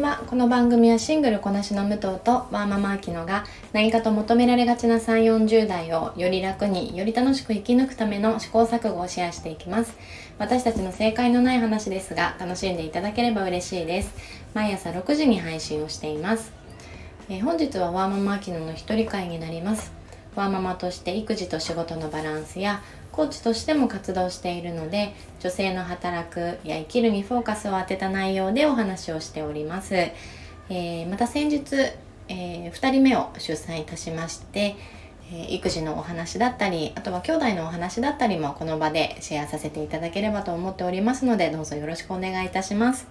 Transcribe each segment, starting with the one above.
はこの番組はシングルこなしの武藤とワーママアキノが何かと求められがちな3 4 0代をより楽により楽しく生き抜くための試行錯誤をシェアしていきます。私たちの正解のない話ですが楽しんでいただければ嬉しいです。毎朝6時に配信をしています、え、本日はワーママアキノの一人会になります。ワーママとして育児と仕事のバランスやコーチとしても活動しているので女性の働くや生きるにフォーカスを当てた内容でお話をしております、えー、また先日、えー、2人目を出産いたしましてえ育児のお話だったりあとは兄弟のお話だったりもこの場でシェアさせていただければと思っておりますのでどうぞよろしくお願いいたします、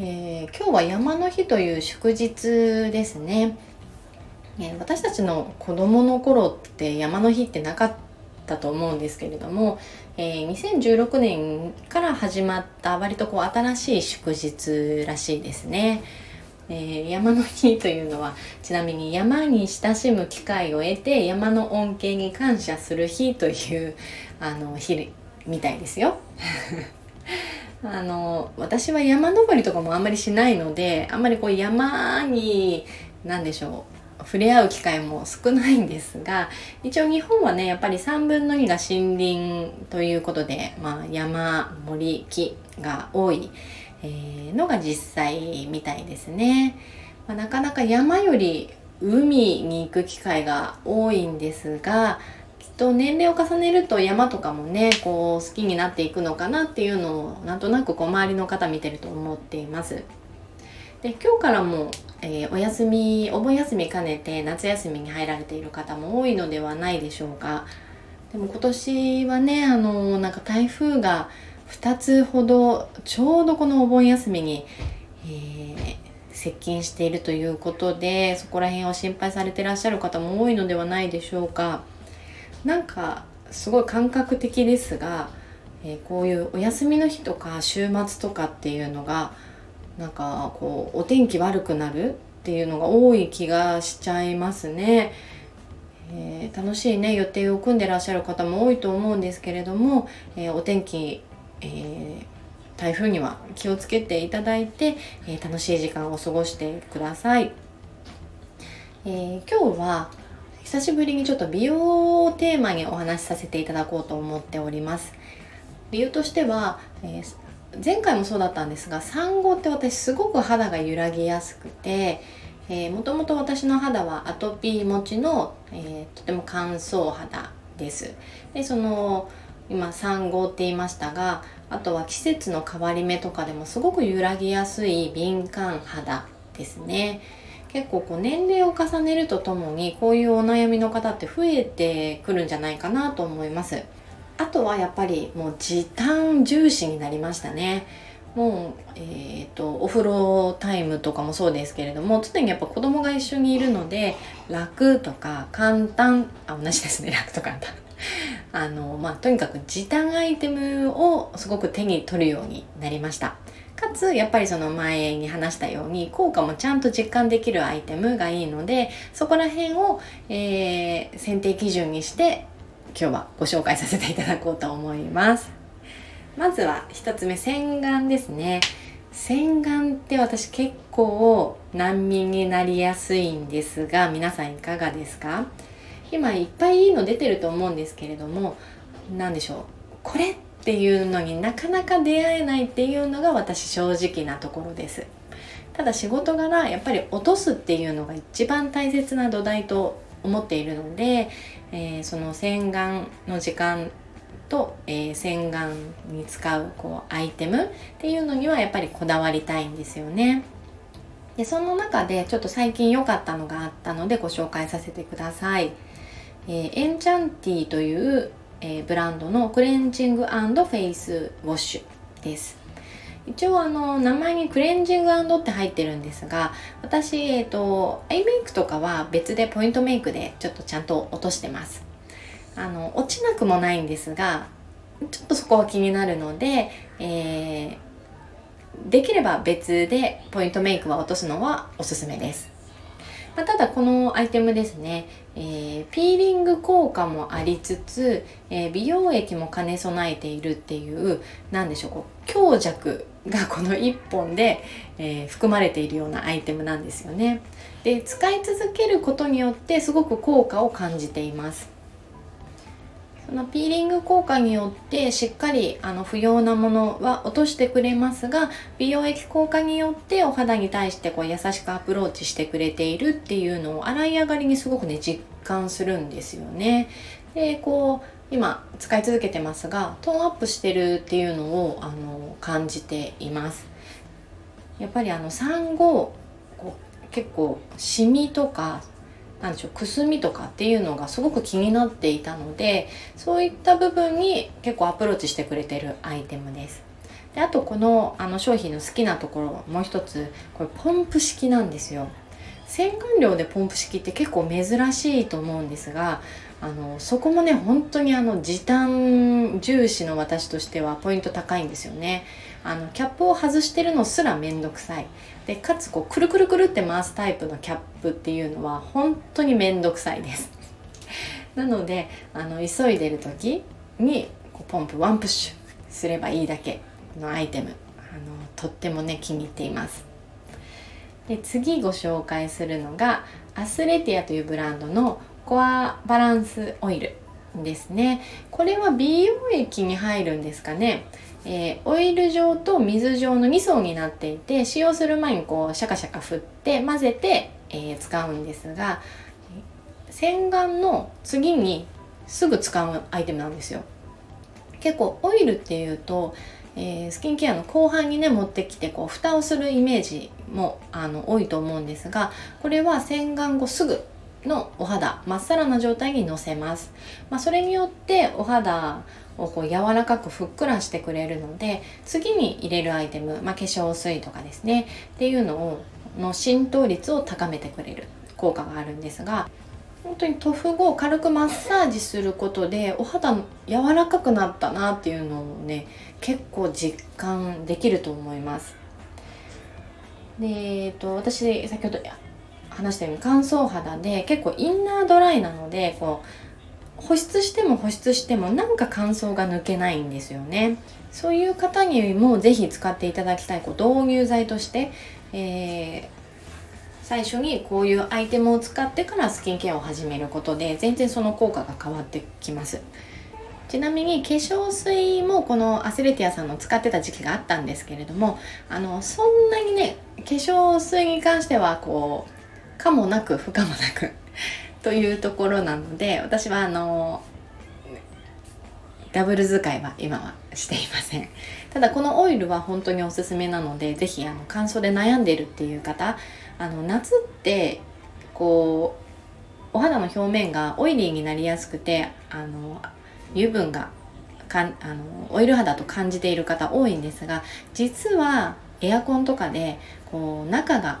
えー、今日は山の日という祝日ですね、え私たちの子供の頃って山の日ってなかったったと思うんですけれども、えー、2016年から始まった割とこう新しい祝日らしいですね。えー、山の日というのはちなみに山に親しむ機会を得て山の恩恵に感謝する日というあの日みたいですよ。あの私は山登りとかもあんまりしないのであんまりこう山に何でしょう触れ合う機会も少ないんですが一応日本はねやっぱり3分の2が森林ということで、まあ、山森木が多い、えー、のが実際みたいですね、まあ、なかなか山より海に行く機会が多いんですがきっと年齢を重ねると山とかもねこう好きになっていくのかなっていうのをなんとなくこう周りの方見てると思っています。で今日からもえー、お休みお盆休み兼ねて夏休みに入られている方も多いのではないでしょうか。でも今年はねあのなんか台風が2つほどちょうどこのお盆休みに、えー、接近しているということでそこら辺を心配されてらっしゃる方も多いのではないでしょうか。なんかすごい感覚的ですが、えー、こういうお休みの日とか週末とかっていうのがなんかこうお天気悪くなるっていうのが多い気がしちゃいますね。えー、楽しいね予定を組んでらっしゃる方も多いと思うんですけれども、えー、お天気、えー、台風には気をつけていただいて、え楽しい時間を過ごしてください。え今日は久しぶりにちょっと美容をテーマにお話しさせていただこうと思っております。理由としては、え、前回もそうだったんですが産後って私すごく肌が揺らぎやすくてもともと私の肌はアトピー持ちの、えー、とても乾燥肌です。でその今産後って言いましたがあとは季節の変わり目とかでもすごく揺らぎやすい敏感肌ですね。結構こう年齢を重ねるとともにこういうお悩みの方って増えてくるんじゃないかなと思います。あとはやっぱりもう時短重視になりましたね。もう、えーと、お風呂タイムとかもそうですけれども常にやっぱ子供が一緒にいるので楽とか簡単あ同じですね。楽と簡単。あのまあとにかく時短アイテムをすごく手に取るようになりました。かつやっぱりその前に話したように効果もちゃんと実感できるアイテムがいいのでそこら辺を、えー、選定基準にして今日はご紹介させていただこうと思います。まずは1つ目洗顔ですね。洗顔って私結構難民になりやすいんですが皆さんいかがですか？今いっぱいいいの出てると思うんですけれども何でしょう？これっていうのになかなか出会えないっていうのが私正直なところです。ただ仕事柄やっぱり落とすっていうのが一番大切な土台と思っているので、えー、その洗顔の時間と、えー、洗顔に使うこうアイテムっていうのにはやっぱりこだわりたいんですよね。でその中でちょっと最近良かったのがあったのでご紹介させてください。えー、エンチャンティという、えー、ブランドのクレンジングフェイスウォッシュです。一応あの名前にクレンジングって入ってるんですが私、えっ、ー、とアイメイクとかは別でポイントメイクでちょっとちゃんと落としてます。あの落ちなくもないんですがちょっとそこは気になるので、えー、できれば別でポイントメイクは落とすのはおすすめです。まあ、ただこのアイテムですね、えー、ピーリング効果もありつつ、えー、美容液も兼ね備えているっていう何でしょうこう強弱がこの1本で、えー、含まれているようなアイテムなんですよね。で使い続けることによってすごく効果を感じています。そのピーリング効果によってしっかりあの不要なものは落としてくれますが美容液効果によってお肌に対してこう優しくアプローチしてくれているっていうのを洗い上がりにすごくね実感するんですよね。でこう今使い続けてますがトーンアップしてるっていうのをあの感じています。やっぱりあの産後結構シミとかなんでしょうくすみとかっていうのがすごく気になっていたのでそういった部分に結構アプローチしてくれてるアイテムです。であとこのあの商品の好きなところもう一つこれポンプ式なんですよ。洗顔料でポンプ式って結構珍しいと思うんですがあのそこもね本当にあの時短重視の私としてはポイント高いんですよね。あのキャップを外してるのすらめんどくさい。でかつこうくるくるくるって回すタイプのキャップっていうのは本当にめんどくさいです。なのであの急いでる時にこうポンプワンプッシュすればいいだけのアイテムあのとってもね気に入っています。で次ご紹介するのがアスレティアというブランドのコアバランスオイルですね。これは美容液に入るんですかね、えー、オイル状と水状の2層になっていて使用する前にこうシャカシャカ振って混ぜて、えー、使うんですが洗顔の次にすぐ使うアイテムなんですよ。結構オイルっていうと、えー、スキンケアの後半にね持ってきてこう蓋をするイメージもあの多いと思うんですがこれは洗顔後すぐのお肌まっさらな状態にのせます、まあ、それによってお肌をこう柔らかくふっくらしてくれるので次に入れるアイテム、まあ、化粧水とかですねっていうのをの浸透率を高めてくれる効果があるんですが本当に塗布後軽くマッサージすることでお肌柔らかくなったなっていうのをね結構実感できると思います。で、えっと、私先ほど話したように乾燥肌で結構インナードライなのでこう保湿しても保湿してもなんか乾燥が抜けないんですよね。そういう方にもぜひ使っていただきたいこう導入剤として、えー、最初にこういうアイテムを使ってからスキンケアを始めることで全然その効果が変わってきます。ちなみに化粧水もこのアスレティアさんの使ってた時期があったんですけれどもあのそんなにね化粧水に関してはこう可もなく不可もなく というところなので私はあのダブル使いは今はしていません。ただこのオイルは本当におすすめなので是非乾燥で悩んでいるっていう方あの夏ってこうお肌の表面がオイリーになりやすくてあの油分がかんあのオイル肌と感じている方多いんですが実はエアコンとかでこう中が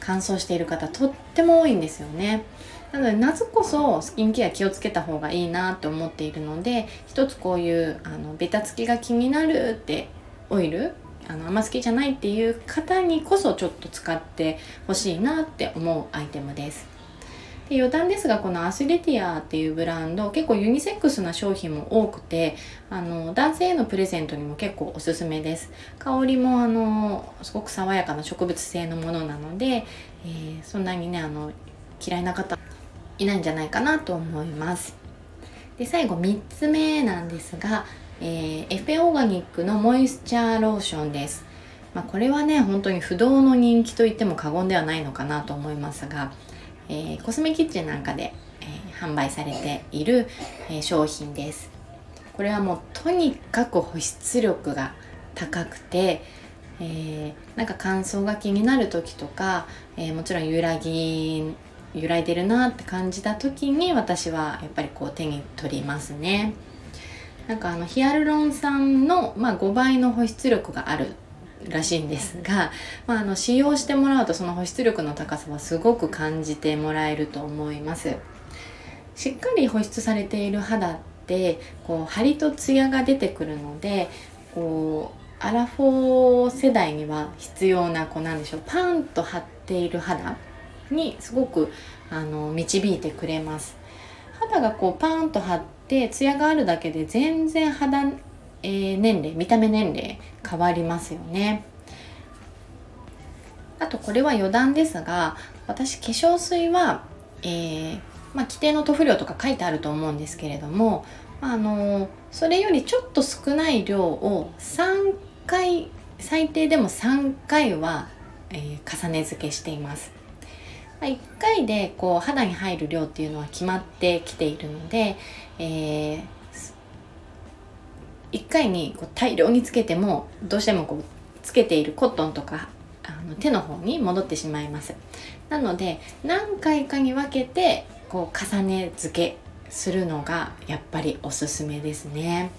乾燥している方とっても多いんですよね。なので夏こそスキンケア気をつけた方がいいなと思っているので一つこういうあのベタつきが気になるってオイルあのあんま好きじゃないっていう方にこそちょっと使ってほしいなって思うアイテムです。で余談ですがこのアスレティアっていうブランド結構ユニセックスな商品も多くてあの男性へのプレゼントにも結構おすすめです。香りもあのすごく爽やかな植物性のものなので、えー、そんなにねあの嫌いな方いないんじゃないかなと思います。で最後3つ目なんですが、えー、エフェオーガニックのモイスチャーローションです。まあ、これはね本当に不動の人気と言っても過言ではないのかなと思いますがえー、コスメキッチンなんかで、え、販売されている、え、商品です。これはもうとにかく保湿力が高くて、えなんか乾燥が気になる時とか、えもちろん揺らぎ揺らいでるなって感じた時に私はやっぱりこう手に取りますね。なんかあのヒアルロン酸の、まあ、5倍の保湿力があるらしいんですが、まあ、あの使用してもらうとその保湿力の高さはすごく感じてもらえると思います。しっかり保湿されている肌ってこう張りとツヤが出てくるのでこうアラフォー世代には必要なこうなんでしょう。パンと張っている肌にすごくあの導いてくれます。肌がこうパンと張ってツヤがあるだけで全然肌え年齢見た目年齢変わりますよねあとこれは余談ですが私化粧水は、えー、まあ、規定の塗布量とか書いてあると思うんですけれども、あのそれよりちょっと少ない量を3回最低でも3回は、えー、重ね付けしています。ま、1回でこう肌に入る量っていうのは決まってきているので、えー、1回にこう大量につけてもどうしてもこうつけているコットンとかあの手の方に戻ってしまいます。なので何回かに分けてこう重ね付けするのがやっぱりおすすめですね。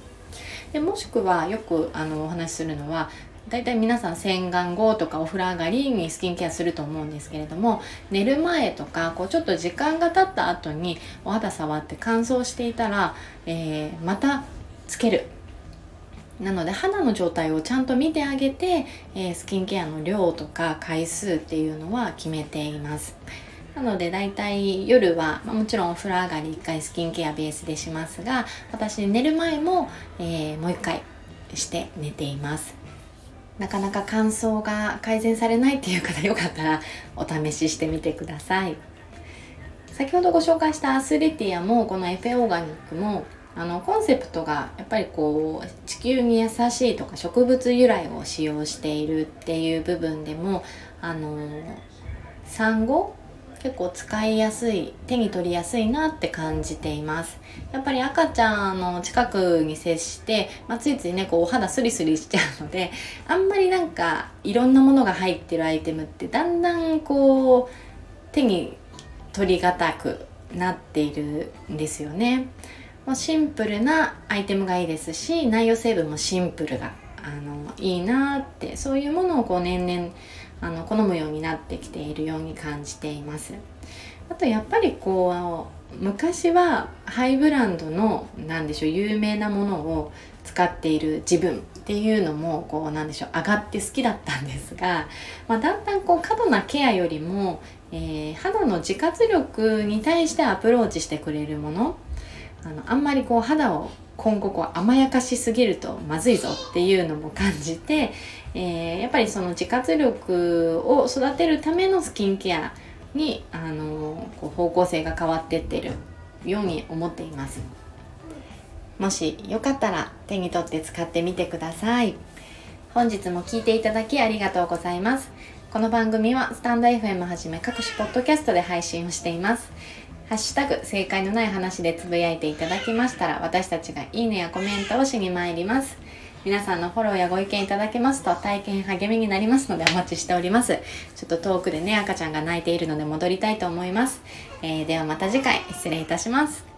でもしくはよくあのお話しするのは大体皆さん洗顔後とかお風呂上がりにスキンケアすると思うんですけれども寝る前とかこうちょっと時間が経った後にお肌触って乾燥していたら、えー、またつける。なので肌の状態をちゃんと見てあげて、えー、スキンケアの量とか回数っていうのは決めています。なのでだいたい夜は、まあ、もちろんお風呂上がり1回スキンケアベースでしますが私寝る前も、えー、もう1回して寝ています。なかなか乾燥が改善されないっていう方よかったらお試ししてみてください。先ほどご紹介したアスリティアもこのエフェオーガニックもあのコンセプトがやっぱりこう地球に優しいとか植物由来を使用しているっていう部分でもあの産後結構使いやすい手に取りやすいなって感じています。やっぱり赤ちゃんの近くに接して、まあ、ついついねこうお肌スリスリしちゃうのであんまりなんかいろんなものが入ってるアイテムってだんだんこう手に取りがたくなっているんですよね。もうシンプルなアイテムがいいですし内容成分もシンプルがあのいいなってそういうものをこう年々あの好むようになってきているように感じています。あとやっぱりこう昔はハイブランドの何でしょう有名なものを使っている自分っていうのもこうなんでしょう上がって好きだったんですが、まあ、だんだんこう過度なケアよりも、えー、肌の自活力に対してアプローチしてくれるものあのあんまりこう肌を今後こう甘やかしすぎるとまずいぞっていうのも感じて、えー、やっぱりその自活力を育てるためのスキンケアに、あのこう方向性が変わってってるように思っています。もしよかったら手に取って使ってみてください。本日も聴いていただきありがとうございます。この番組はスタンド FM はじめ各種ポッドキャストで配信をしています。ハッシュタグ正解のない話でつぶやいていただきましたら私たちがいいねやコメントをしに参ります。皆さんのフォローやご意見いただけますと大変励みになりますのでお待ちしております。ちょっと遠くでね赤ちゃんが泣いているので戻りたいと思います、えー、ではまた次回失礼いたします。